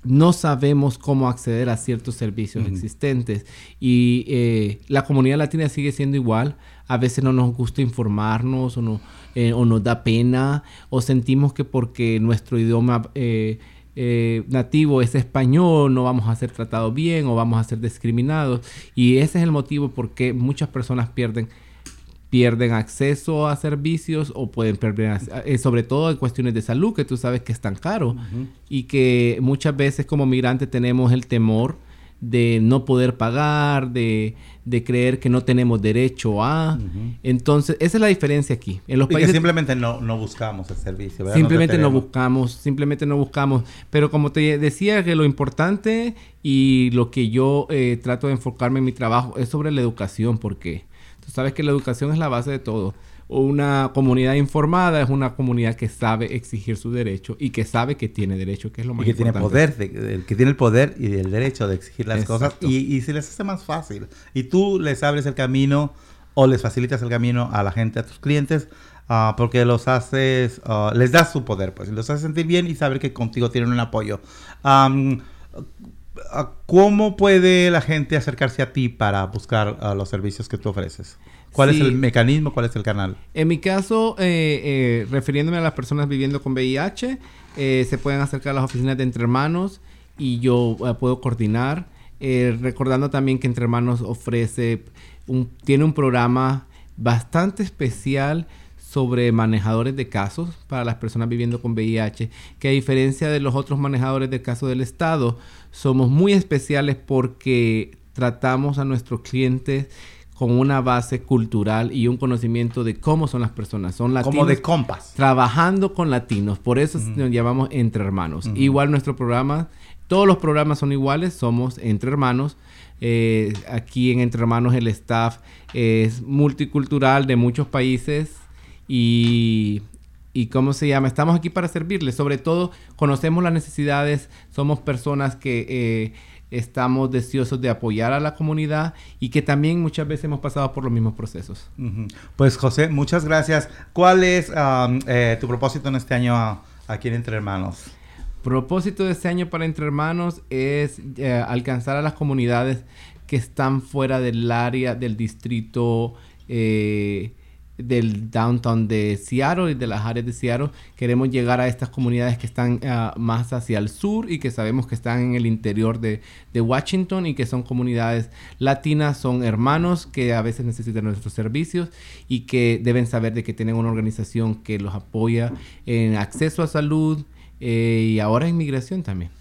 no sabemos cómo acceder a ciertos servicios existentes. Y eh, la comunidad latina sigue siendo igual. A veces no nos gusta informarnos o, no, eh, o nos da pena o sentimos que porque nuestro idioma eh, nativo es español no vamos a ser tratados bien o vamos a ser discriminados. Y ese es el motivo por qué muchas personas pierden pierden acceso a servicios o pueden perder, eh, sobre todo en cuestiones de salud, que tú sabes que es tan caro y que muchas veces como migrantes tenemos el temor de no poder pagar, de, creer que no tenemos derecho a. Entonces, esa es la diferencia aquí. En los países simplemente no, no, buscamos el servicio. ¿verdad? Simplemente no, buscamos, simplemente no buscamos. Pero como te decía, que lo importante y lo que yo eh, trato de enfocarme en mi trabajo es sobre la educación, porque sabes que la educación es la base de todo. Una comunidad informada es una comunidad que sabe exigir su derecho y que sabe que tiene derecho, que es lo más y que Tiene poder, que tiene el poder y el derecho de exigir las cosas y, y se les hace más fácil. Y tú les abres el camino o les facilitas el camino a la gente, a tus clientes, uh, porque los haces, uh, les das su poder, pues, y los haces sentir bien y saber que contigo tienen un apoyo. Um, ¿Cómo puede la gente acercarse a ti para buscar los servicios que tú ofreces? ¿Cuál es el mecanismo? ¿Cuál es el canal? En mi caso, eh, eh, refiriéndome a las personas viviendo con VIH, eh, se pueden acercar a las oficinas de Entre Hermanos y yo puedo coordinar. recordando también que Entre Hermanos ofrece, un, tiene un programa bastante especial sobre manejadores de casos para las personas viviendo con VIH, que a diferencia de los otros manejadores de casos del Estado, somos muy especiales porque tratamos a nuestros clientes con una base cultural y un conocimiento de cómo son las personas. Son latinos. Como de compas. Trabajando con latinos. Por eso nos llamamos Entre Hermanos. Igual nuestro programa, todos los programas son iguales, somos Entre Hermanos. Eh, aquí en Entre Hermanos el staff es multicultural de muchos países y, y ¿cómo se llama? Estamos aquí para servirles. Sobre todo conocemos las necesidades, somos personas que eh, estamos deseosos de apoyar a la comunidad y que también muchas veces hemos pasado por los mismos procesos. Pues José, muchas gracias. ¿Cuál es um, eh, tu propósito en este año aquí en Entre Hermanos? Propósito de este año para Entre Hermanos es eh, alcanzar a las comunidades que están fuera del área, del distrito, eh, del downtown de Seattle y de las áreas de Seattle. Queremos llegar a estas comunidades que están uh, más hacia el sur y que sabemos que están en el interior de, de, Washington y que son comunidades latinas, son hermanos que a veces necesitan nuestros servicios y que deben saber de que tienen una organización que los apoya en acceso a salud, eh, y ahora inmigración también.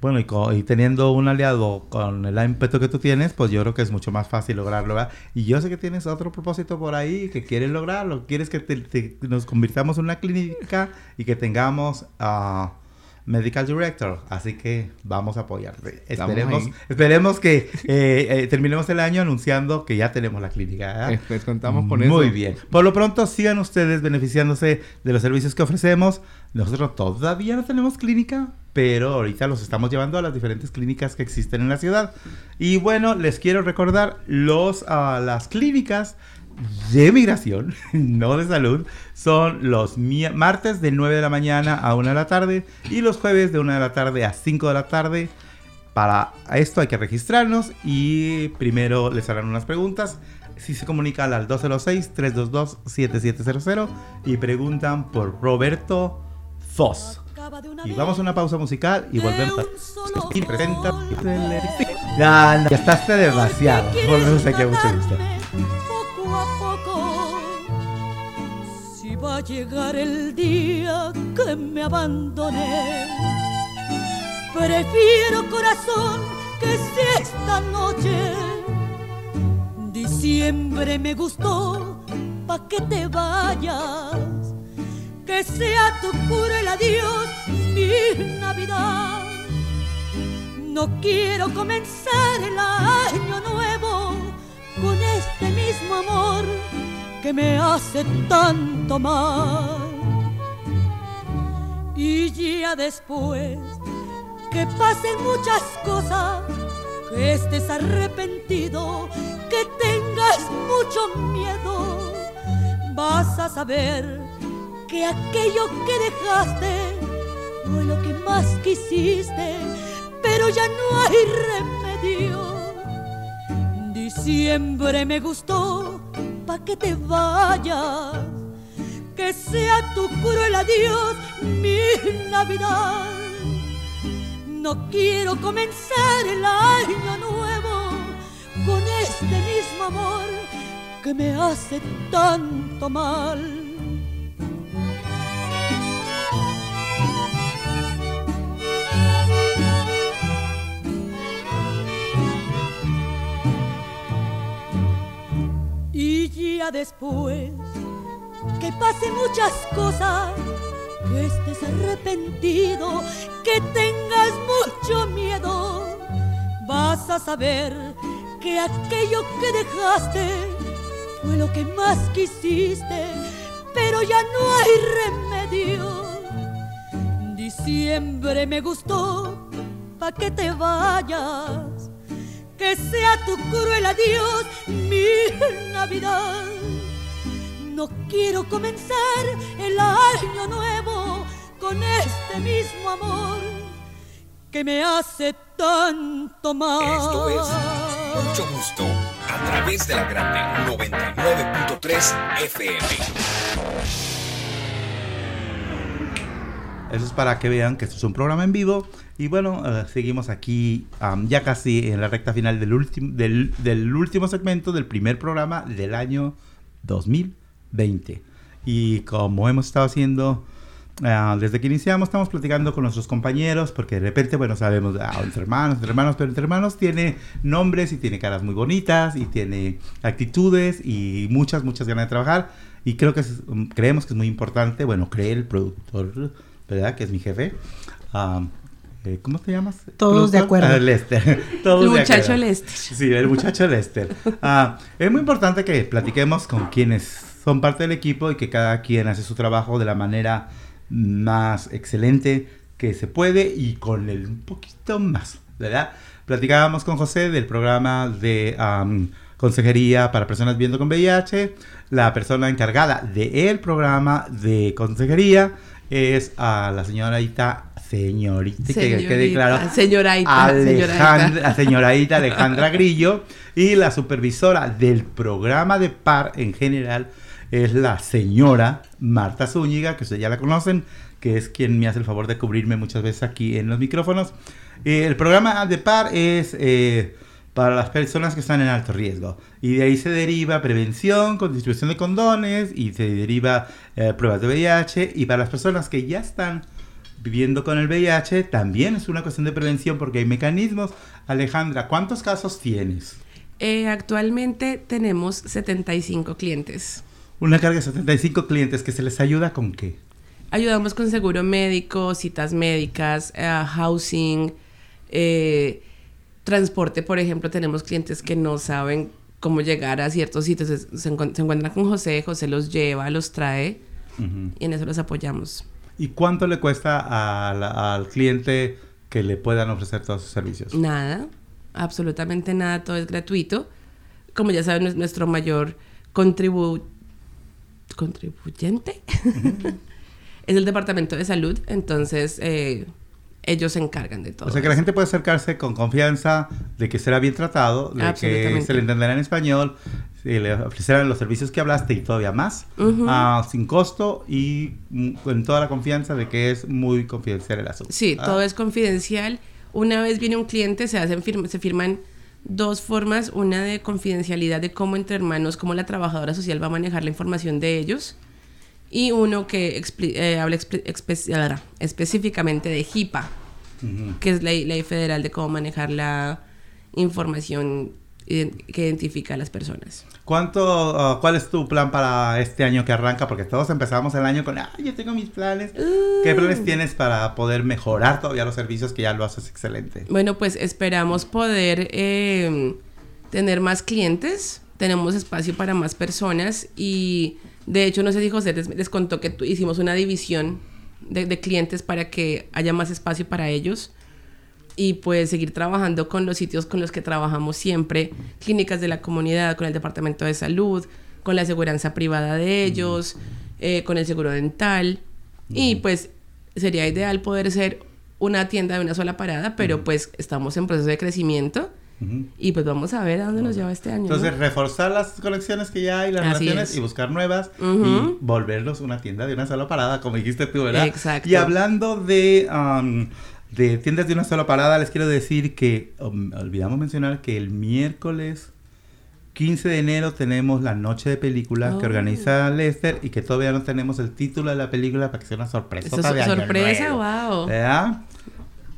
Bueno, y, y, teniendo un aliado con el ímpetu que tú tienes, pues yo creo que es mucho más fácil lograrlo. Y yo sé que tienes otro propósito por ahí que quieres lograrlo. Quieres que te, te, nos convirtamos en una clínica y que tengamos uh, Medical Director. Así que vamos a apoyarte. Esperemos, esperemos que eh, eh, terminemos el año anunciando que ya tenemos la clínica. Pues contamos con Muy eso. Muy bien. Por lo pronto, sigan ustedes beneficiándose de los servicios que ofrecemos. Nosotros todavía no tenemos clínica, pero ahorita los estamos llevando a las diferentes clínicas que existen en la ciudad. Y bueno, les quiero recordar los, uh, las clínicas de migración, no de salud, son los martes de 9 de la mañana a 1 de la tarde y los jueves de 1 de la tarde a 5 de la tarde. Para esto hay que registrarnos y primero les harán unas preguntas. Si se comunican al 206-322-7700 y preguntan por Roberto Foss. Y vamos a una pausa musical y volvemos. Y presenta. Ya, estás demasiado. Volvemos aquí a mucho gusto. Va a llegar el día que me abandoné, prefiero corazón que sea esta noche. Diciembre me gustó pa' que te vayas que sea tu cruel adiós mi Navidad. No quiero comenzar el año nuevo con este mismo amor que me hace tanto mal. Y ya después que pasen muchas cosas, que estés arrepentido, que tengas mucho miedo, vas a saber que aquello que dejaste fue lo que más quisiste, pero ya no hay remedio. Diciembre me gustó que te vayas, que sea tu cruel adiós mi Navidad. No quiero comenzar el año nuevo con este mismo amor que me hace tanto mal. Ya después que pasen muchas cosas, que estés arrepentido, que tengas mucho miedo, vas a saber que aquello que dejaste fue lo que más quisiste, pero ya no hay remedio. Diciembre me gustó pa' que te vayas que sea tu cruel adiós mi Navidad. No quiero comenzar el año nuevo con este mismo amor que me hace tanto mal. Esto es mucho gusto a través de la grande 99.3 FM. Eso es para que vean que esto es un programa en vivo. Y bueno, uh, seguimos aquí um, ya casi en la recta final del, del, del, último segmento del primer programa del año 2020. Y como hemos estado haciendo uh, desde que iniciamos, estamos platicando con nuestros compañeros, porque de repente, bueno, sabemos, ah, entre hermanos, entre hermanos, pero entre hermanos tiene nombres y tiene caras muy bonitas y tiene actitudes y muchas, muchas ganas de trabajar. Y creo que es, creemos que es muy importante, bueno, cree el productor ¿verdad? Que es mi jefe. Um, Eh, ¿Cómo te llamas? Todos de acuerdo. Ah, Lester. Todos el de muchacho. Lester. Sí, el muchacho Lester. Ah, es muy importante que platiquemos con quienes son parte del equipo y que cada quien hace su trabajo de la manera más excelente que se puede y con el un poquito más, ¿verdad? Platicábamos con José del programa de am, consejería para personas viviendo con VIH. La persona encargada del programa de consejería es a la señorita, señorita, que quede claro, señorita, Alejandra, la señorita Alejandra Grillo y la supervisora del programa de PAR en general es la señora Marta Zúñiga, que ustedes ya la conocen, que es quien me hace el favor de cubrirme muchas veces aquí en los micrófonos. Eh, el programa de PAR es eh, para las personas que están en alto riesgo y de ahí se deriva prevención con distribución de condones y se deriva eh, pruebas de VIH y para las personas que ya están viviendo con el VIH también es una cuestión de prevención porque hay mecanismos. Alejandra, ¿cuántos casos tienes? Eh, actualmente tenemos 75 clientes. Una carga de 75 clientes que se les ayuda con qué? Ayudamos con seguro médico, citas médicas, eh, housing, eh, transporte, por ejemplo, tenemos clientes que no saben cómo llegar a ciertos sitios, se encuentran con José, José los lleva, los trae y en eso los apoyamos. ¿Y cuánto le cuesta a la- al cliente que le puedan ofrecer todos sus servicios? Nada, absolutamente nada, todo es gratuito. Como ya saben, es nuestro mayor contribu contribuyente es el Departamento de Salud, entonces eh, ellos se encargan de todo. O sea que la gente puede acercarse con confianza de que será bien tratado, de que se le entenderá en español, se le ofrecerán los servicios que hablaste y todavía más, ah, sin costo y mm, con toda la confianza de que es muy confidencial el asunto. Sí, Ah, todo es confidencial. Una vez viene un cliente, se hacen firma- se firman dos formas, una de confidencialidad de cómo entre hermanos, cómo la trabajadora social va a manejar la información de ellos, y uno que eh, habla espe- específicamente de HIPAA, que es ley, ley federal de cómo manejar la información que identifica a las personas. ¿Cuánto, ah, ¿Cuál es tu plan para este año que arranca? Porque todos empezamos el año con, ah, yo tengo mis planes. ¿Qué planes tienes para poder mejorar todavía los servicios que ya lo haces excelente? Bueno, pues esperamos poder eh, tener más clientes. Tenemos espacio para más personas y de hecho, no sé si José les, les contó que tu- hicimos una división de, de clientes para que haya más espacio para ellos y pues seguir trabajando con los sitios con los que trabajamos siempre, clínicas de la comunidad, con el departamento de salud, con la seguridad privada de ellos, eh, con el seguro dental y pues sería ideal poder ser una tienda de una sola parada, pero pues estamos en proceso de crecimiento Y pues vamos a ver a dónde nos lleva este año. ¿no? Entonces, reforzar las conexiones que ya hay, las Así relaciones es. y buscar nuevas y volverlos una tienda de una sola parada, como dijiste tú, ¿verdad? Exacto. Y hablando de, um, de tiendas de una sola parada, les quiero decir que um, olvidamos mencionar que el miércoles 15 de enero tenemos la noche de película que Oh. organiza Lester y que todavía no tenemos el título de la película para que sea una sorpresa. Eso sorpresa, wow. ¿Verdad?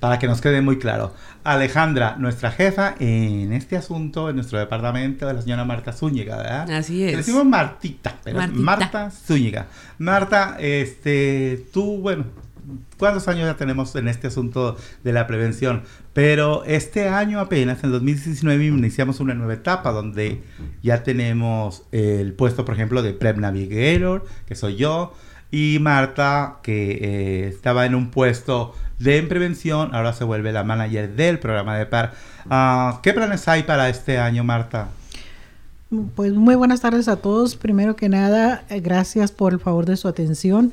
Para que nos quede muy claro. Alejandra, nuestra jefa en este asunto, en nuestro departamento, es la señora Marta Zúñiga, ¿verdad? Así Le es. decimos Martita, pero Martita. Marta Zúñiga. Marta, este, tú, bueno, ¿cuántos años ya tenemos en este asunto de la prevención? Pero este año apenas, en 2019, iniciamos una nueva etapa donde ya tenemos el puesto, por ejemplo, de Prep Navigator, que soy yo, y Marta, que eh, estaba en un puesto de en prevención, ahora se vuelve la manager del programa de PAR. Ah, ¿Qué planes hay para este año, Marta? Pues muy buenas tardes a todos. Primero que nada, eh, gracias por el favor de su atención.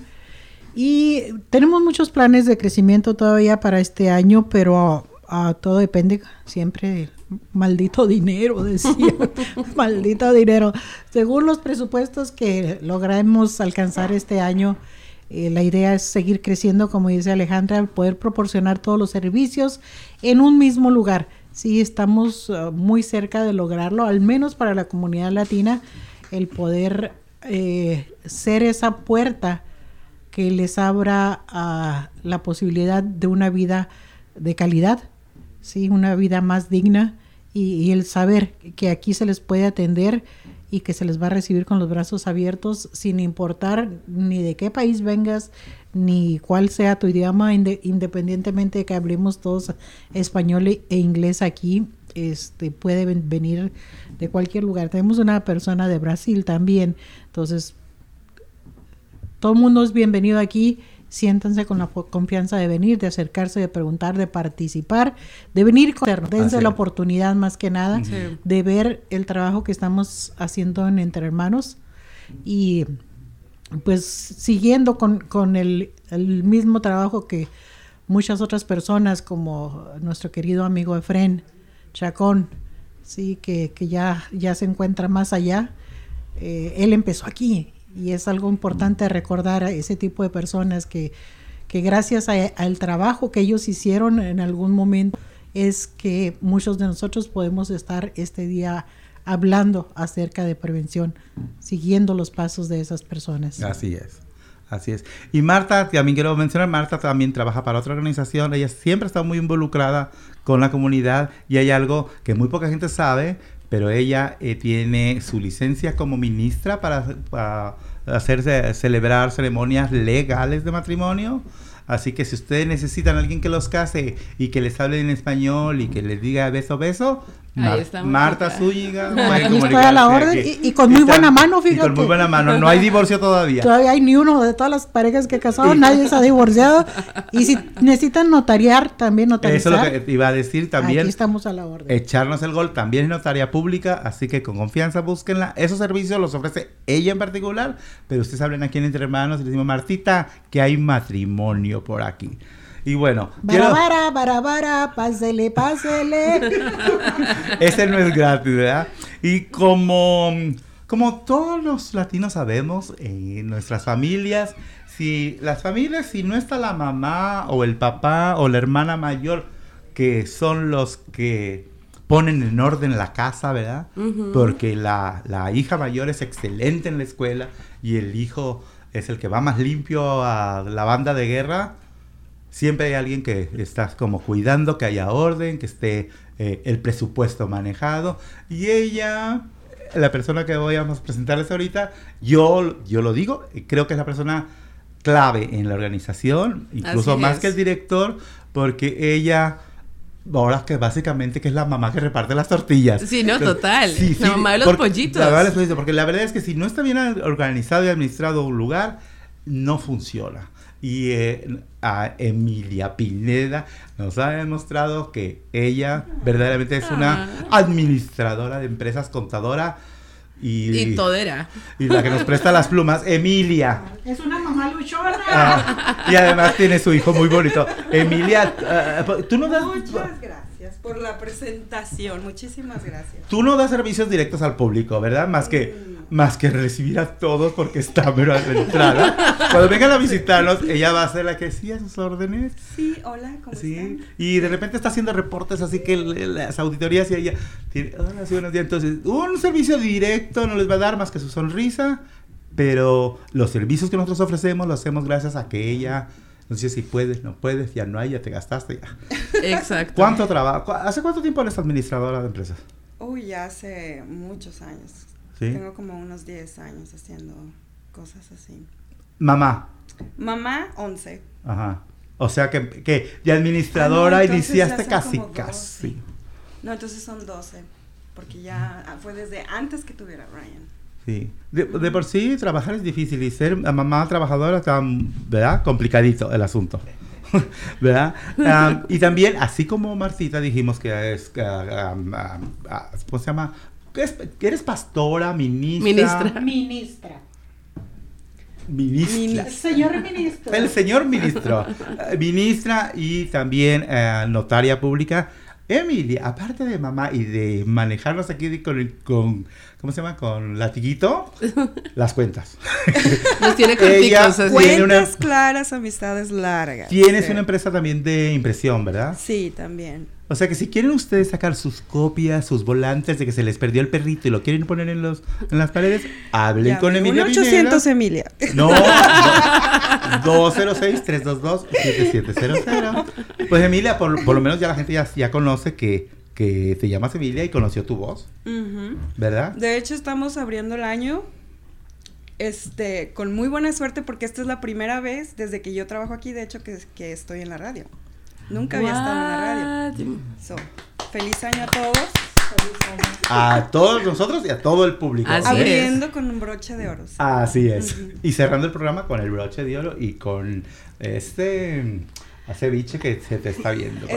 Y tenemos muchos planes de crecimiento todavía para este año, pero ah, todo depende siempre del maldito dinero, decía. maldito dinero. Según los presupuestos que logramos alcanzar este año, eh, la idea es seguir creciendo, como dice Alejandra, poder proporcionar todos los servicios en un mismo lugar. Sí, estamos uh, muy cerca de lograrlo, al menos para la comunidad latina, el poder eh, ser esa puerta que les abra a la posibilidad de una vida de calidad, sí, una vida más digna y el saber que aquí se les puede atender y que se les va a recibir con los brazos abiertos sin importar ni de qué país vengas, ni cuál sea tu idioma, independientemente de que hablemos todos español e, e inglés aquí, este, puede venir de cualquier lugar. Tenemos una persona de Brasil también, entonces todo el mundo es bienvenido aquí. Siéntanse con la confianza de venir, de acercarse, de preguntar, de participar, de venir con dense la oportunidad más que nada de ver el trabajo que estamos haciendo en Entre Hermanos y pues siguiendo con, el, mismo trabajo que muchas otras personas como nuestro querido amigo Efren Chacón, sí, que, ya, ya se encuentra más allá. Eh, él empezó aquí y es algo importante recordar a ese tipo de personas que, que gracias al trabajo que ellos hicieron en algún momento es que muchos de nosotros podemos estar este día hablando acerca de prevención, siguiendo los pasos de esas personas. Así es. Así es. Y Marta, también quiero mencionar, Marta también trabaja para otra organización, ella siempre está muy involucrada con la comunidad y hay algo que muy poca gente sabe, pero ella eh, tiene su licencia como ministra para, para celebrar ceremonias legales de matrimonio. Así que si ustedes necesitan a alguien que los case y que les hable en español y que les diga beso, beso, Marta Zúñiga. a la orden y, con muy buena mano, fíjate. con muy buena mano. No hay divorcio todavía. Todavía hay ni uno de todas las parejas que he casado, nadie se ha divorciado. Y si necesitan notariar, también notarizar. Eso es lo que iba a decir también. Aquí estamos a la orden. Echarnos el gol también es notaria pública, así que con confianza búsquenla. Esos servicios los ofrece ella en particular, pero ustedes hablen aquí en Entre Hermanos y le decimos, Martita, que hay matrimonio por aquí. Y bueno. Barabara, barabara, pásele, pásele. Ese no es gratis, ¿verdad? Y como, como todos los latinos sabemos, en nuestras familias, si las familias, si no está la mamá o el papá o la hermana mayor, que son los que ponen en orden la casa, ¿verdad? Porque la, la hija mayor es excelente en la escuela y el hijo es el que va más limpio a la banda de guerra siempre hay alguien que está como cuidando que haya orden, que esté eh, el presupuesto manejado. Y ella, la persona que voy a presentarles ahorita, yo, yo lo digo, creo que es la persona clave en la organización, incluso más que el director, porque ella... Ahora que básicamente que es la mamá que reparte las tortillas. Sí, no, total. la mamá de los pollitos. porque la verdad es que si no está bien organizado y administrado un lugar, no funciona y eh, a Emilia Pineda nos ha demostrado que ella verdaderamente es una ah. administradora de empresas, contadora y, y todera. Y la que nos presta las plumas, Emilia. Es una mamá luchona. Ah, y además tiene su hijo muy bonito. Emilia, ah, tú no das... Muchas gracias por la presentación, muchísimas gracias. Tú no das servicios directos al público, ¿verdad? Más que mm, más que recibir a todos porque está pero a la entrada. Cuando vengan a visitarnos, ella va a ser la que sí a sus órdenes. Sí, hola, ¿cómo sí. Y de repente está haciendo reportes, así que las auditorías y ella tiene, hola, sí, buenos días. Entonces, un servicio directo no les va a dar más que su sonrisa, pero los servicios que nosotros ofrecemos los hacemos gracias a que ella no sé si puedes, no puedes, ya no hay, ya te gastaste. Ya. Exacto. ¿Cuánto trabajo? ¿Hace cuánto tiempo eres administradora de empresas? Uy, ya hace muchos años. Tengo como unos 10 años haciendo cosas así. Mamá. Mamá, 11. Ajá. O sea que, que de administradora ah, iniciaste casi, casi. No, entonces son 12. Porque ya ah, fue desde antes que tuviera Ryan. Sí. De, por sí, trabajar es difícil y ser mamá trabajadora está, ¿verdad? Complicadito el asunto. ¿Verdad? y también, así como Marcita dijimos que es, ¿cómo se llama? ¿Eres pastora, ministra? Ministra. Ministra. Ministra. El señor ministro. El señor ministro. Ministra y también eh, notaria pública. Emilia, aparte de mamá y de manejarnos aquí con, con ¿cómo se llama? Con latiguito, las cuentas. Nos tiene Ella Cuentas claras, amistades largas. Tienes una empresa también de impresión, ¿verdad? Sí, también. O sea que si quieren ustedes sacar sus copias, sus volantes de que se les perdió el perrito y lo quieren poner en los en las paredes, hablen con Emilia 800 Emilia. No, 206-322-7700. Pues Emilia, por, lo menos ya la gente ya, ya conoce que, que te llamas Emilia y conoció tu voz. ¿Verdad? De hecho, estamos abriendo el año este, con muy buena suerte porque esta es la primera vez desde que yo trabajo aquí, de hecho, que, que estoy en la radio. Nunca había estado en la radio. So, feliz año a todos. A todos nosotros y a todo el público. Abriendo con un broche de oro. Así es. Y cerrando el programa con el broche de oro y con este a ceviche que se te está viendo.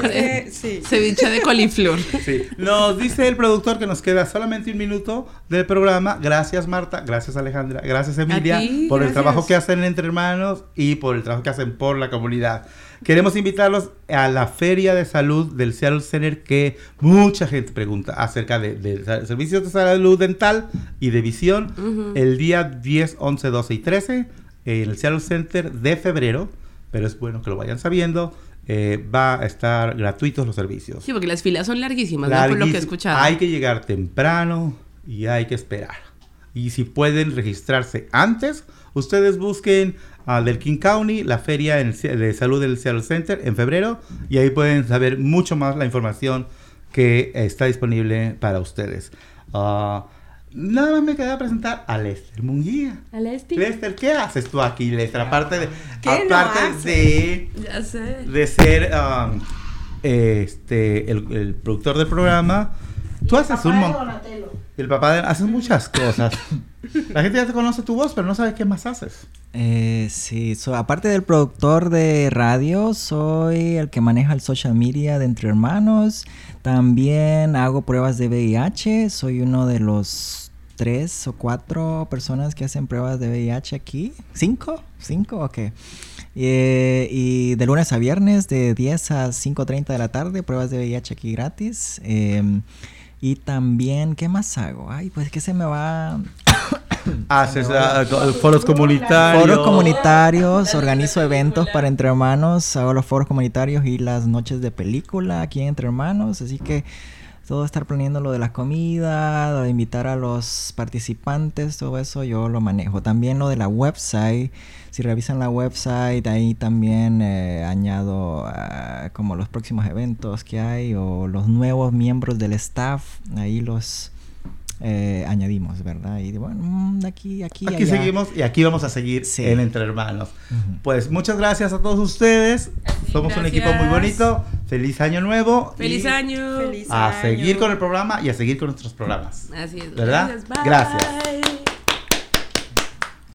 sí. Ceviche de coliflor. Sí. Nos dice el productor que nos queda solamente un minuto del programa. Gracias Marta, gracias Alejandra, gracias Emilia por el trabajo que hacen entre hermanos y por el trabajo que hacen por la comunidad. Queremos invitarlos a la Feria de Salud del Seattle Center que mucha gente pregunta acerca de, servicios de salud dental y de visión el día 10, 11, 12 y 13 en el Seattle Center de febrero pero es bueno que lo vayan sabiendo. Eh, va a estar gratuitos los servicios. Sí, porque las filas son larguísimas, ¿no? por lo que he escuchado. Hay que llegar temprano y hay que esperar. Y si pueden registrarse antes, ustedes busquen al del King County, la feria de salud del Seattle Center en febrero, y ahí pueden saber mucho más la información que está disponible para ustedes. Uh, Nada más me queda presentar a Lester Munguía. A Lester. Lester, ¿qué haces tú aquí, Lester? Aparte de, aparte de, ya sé. de ser um, este el, el, productor del programa, tú haces un montón. El papá de haces muchas cosas. La gente ya te conoce tu voz, pero no sabe qué más haces. Eh, sí, aparte del productor de radio, soy el que maneja el social media de Entre Hermanos. También hago pruebas de VIH. Soy uno de los tres o cuatro personas que hacen pruebas de VIH aquí. ¿Cinco? ¿Cinco? Ok. Eh, y de lunes a viernes, de 10 a 5.30 de la tarde, pruebas de VIH aquí gratis. Em, y también, ¿qué más hago? Ay, pues que se me va... Haces ah, foros comunitarios. Foros comunitarios, organizo eventos para Entre Hermanos, hago los foros comunitarios y las noches de película aquí en Entre Hermanos, así que todo estar planeando lo de la comida, de invitar a los participantes, todo eso yo lo manejo. También lo de la website, si revisan la website, ahí también eh, añado ah, como los próximos eventos que hay o los nuevos miembros del staff, ahí los eh, añadimos, ¿verdad? Y bueno, mm, aquí, aquí. Aquí seguimos y aquí vamos a seguir en Entre Hermanos. Pues muchas gracias a todos ustedes. Somos un equipo muy bonito. Feliz año nuevo. Feliz año. a seguir con el programa y a seguir con nuestros programas. Así es. ¿Verdad? gracias.